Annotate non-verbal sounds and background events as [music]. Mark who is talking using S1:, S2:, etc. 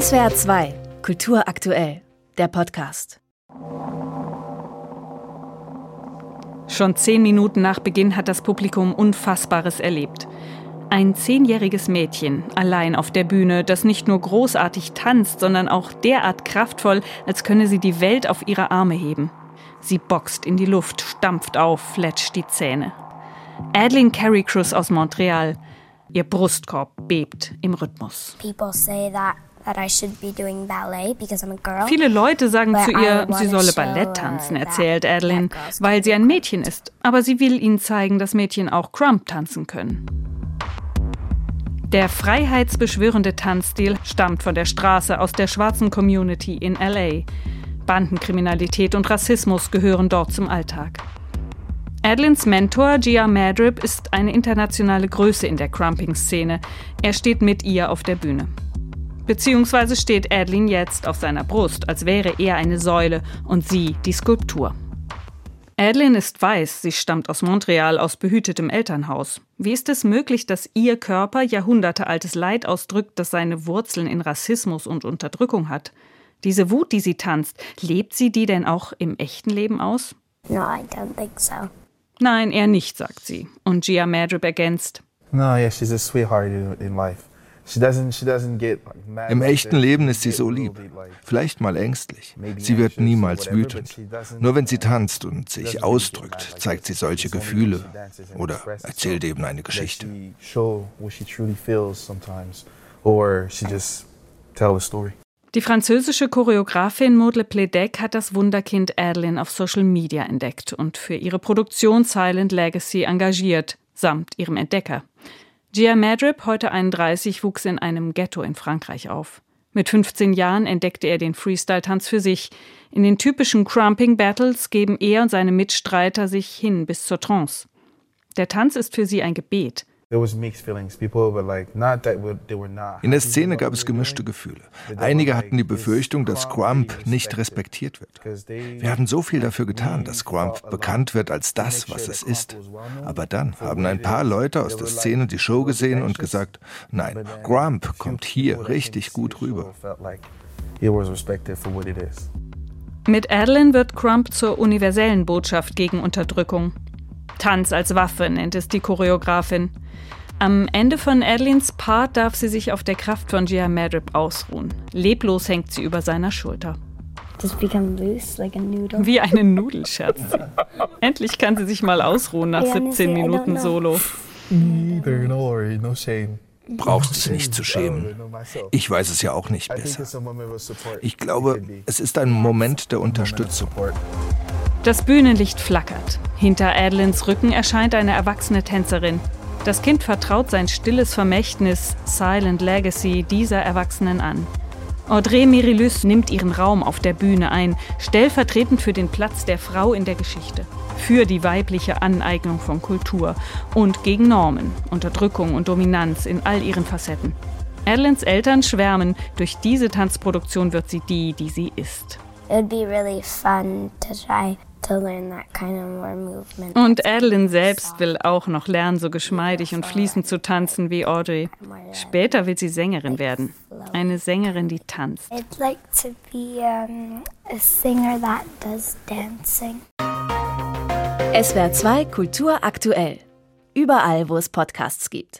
S1: SWR 2, Kultur aktuell, der Podcast.
S2: Schon zehn Minuten nach Beginn hat das Publikum Unfassbares erlebt. Ein zehnjähriges Mädchen allein auf der Bühne, das nicht nur großartig tanzt, sondern auch derart kraftvoll, als könne sie die Welt auf ihre Arme heben. Sie boxt in die Luft, stampft auf, fletscht die Zähne. Adeline Carey Cruz aus Montreal. Ihr Brustkorb bebt im Rhythmus. Viele Leute sagen zu ihr, sie solle Ballett tanzen, erzählt Adeline, weil sie ein Mädchen ist. Aber sie will ihnen zeigen, dass Mädchen auch Crump tanzen können. Der freiheitsbeschwörende Tanzstil stammt von der Straße aus der schwarzen Community in LA. Bandenkriminalität und Rassismus gehören dort zum Alltag. Adlins Mentor Gia Madrip ist eine internationale Größe in der Crumping-Szene. Er steht mit ihr auf der Bühne. Beziehungsweise steht Adeline jetzt auf seiner Brust, als wäre er eine Säule und sie die Skulptur. Adeline ist weiß, sie stammt aus Montreal, aus behütetem Elternhaus. Wie ist es möglich, dass ihr Körper jahrhundertealtes Leid ausdrückt, das seine Wurzeln in Rassismus und Unterdrückung hat? Diese Wut, die sie tanzt, lebt sie die denn auch im echten Leben aus?
S3: No, I don't think so.
S2: Nein, eher nicht, sagt sie. Und Gia Madrip ergänzt.
S4: No, yeah, she's a sweetheart in life.
S5: Im echten Leben ist sie so lieb, vielleicht mal ängstlich. Sie wird niemals wütend. Nur wenn sie tanzt und sich ausdrückt, zeigt sie solche Gefühle oder erzählt eben eine Geschichte.
S2: Die französische Choreografin Maud Le Pledec hat das Wunderkind Adeline auf Social Media entdeckt und für ihre Produktion Silent Legacy engagiert, samt ihrem Entdecker. Gia Madrip, heute 31, wuchs in einem Ghetto in Frankreich auf. Mit 15 Jahren entdeckte er den Freestyle-Tanz für sich. In den typischen Crumping-Battles geben er und seine Mitstreiter sich hin bis zur Trance. Der Tanz ist für sie ein Gebet.
S5: In der Szene gab es gemischte Gefühle. Einige hatten die Befürchtung, dass Grump nicht respektiert wird. Wir haben so viel dafür getan, dass Grump bekannt wird als das, was es ist. Aber dann haben ein paar Leute aus der Szene die Show gesehen und gesagt, nein, Grump kommt hier richtig gut rüber.
S2: Mit Adeline wird Crump zur universellen Botschaft gegen Unterdrückung. Tanz als Waffe nennt es die Choreografin. Am Ende von Adelines Part darf sie sich auf der Kraft von Gia Madrip ausruhen. Leblos hängt sie über seiner Schulter. Wie eine Nudel, scherzt sie. [laughs] Endlich kann sie sich mal ausruhen nach 17 Minuten Solo.
S5: Brauchst es nicht zu schämen. Ich weiß es ja auch nicht besser. Ich glaube, es ist ein Moment der Unterstützung.
S2: Das Bühnenlicht flackert. Hinter Adelines Rücken erscheint eine erwachsene Tänzerin. Das Kind vertraut sein stilles Vermächtnis, Silent Legacy, dieser Erwachsenen an. Audrey Merilus nimmt ihren Raum auf der Bühne ein, stellvertretend für den Platz der Frau in der Geschichte, für die weibliche Aneignung von Kultur und gegen Normen, Unterdrückung und Dominanz in all ihren Facetten. Adelines Eltern schwärmen, durch diese Tanzproduktion wird sie die, die sie ist.
S3: It would be really fun to try
S2: und Adeline selbst will auch noch lernen, so geschmeidig und fließend zu tanzen wie Audrey. Später will sie Sängerin werden. Eine Sängerin, die tanzt.
S1: SWR 2 Kultur aktuell. Überall, wo es Podcasts gibt.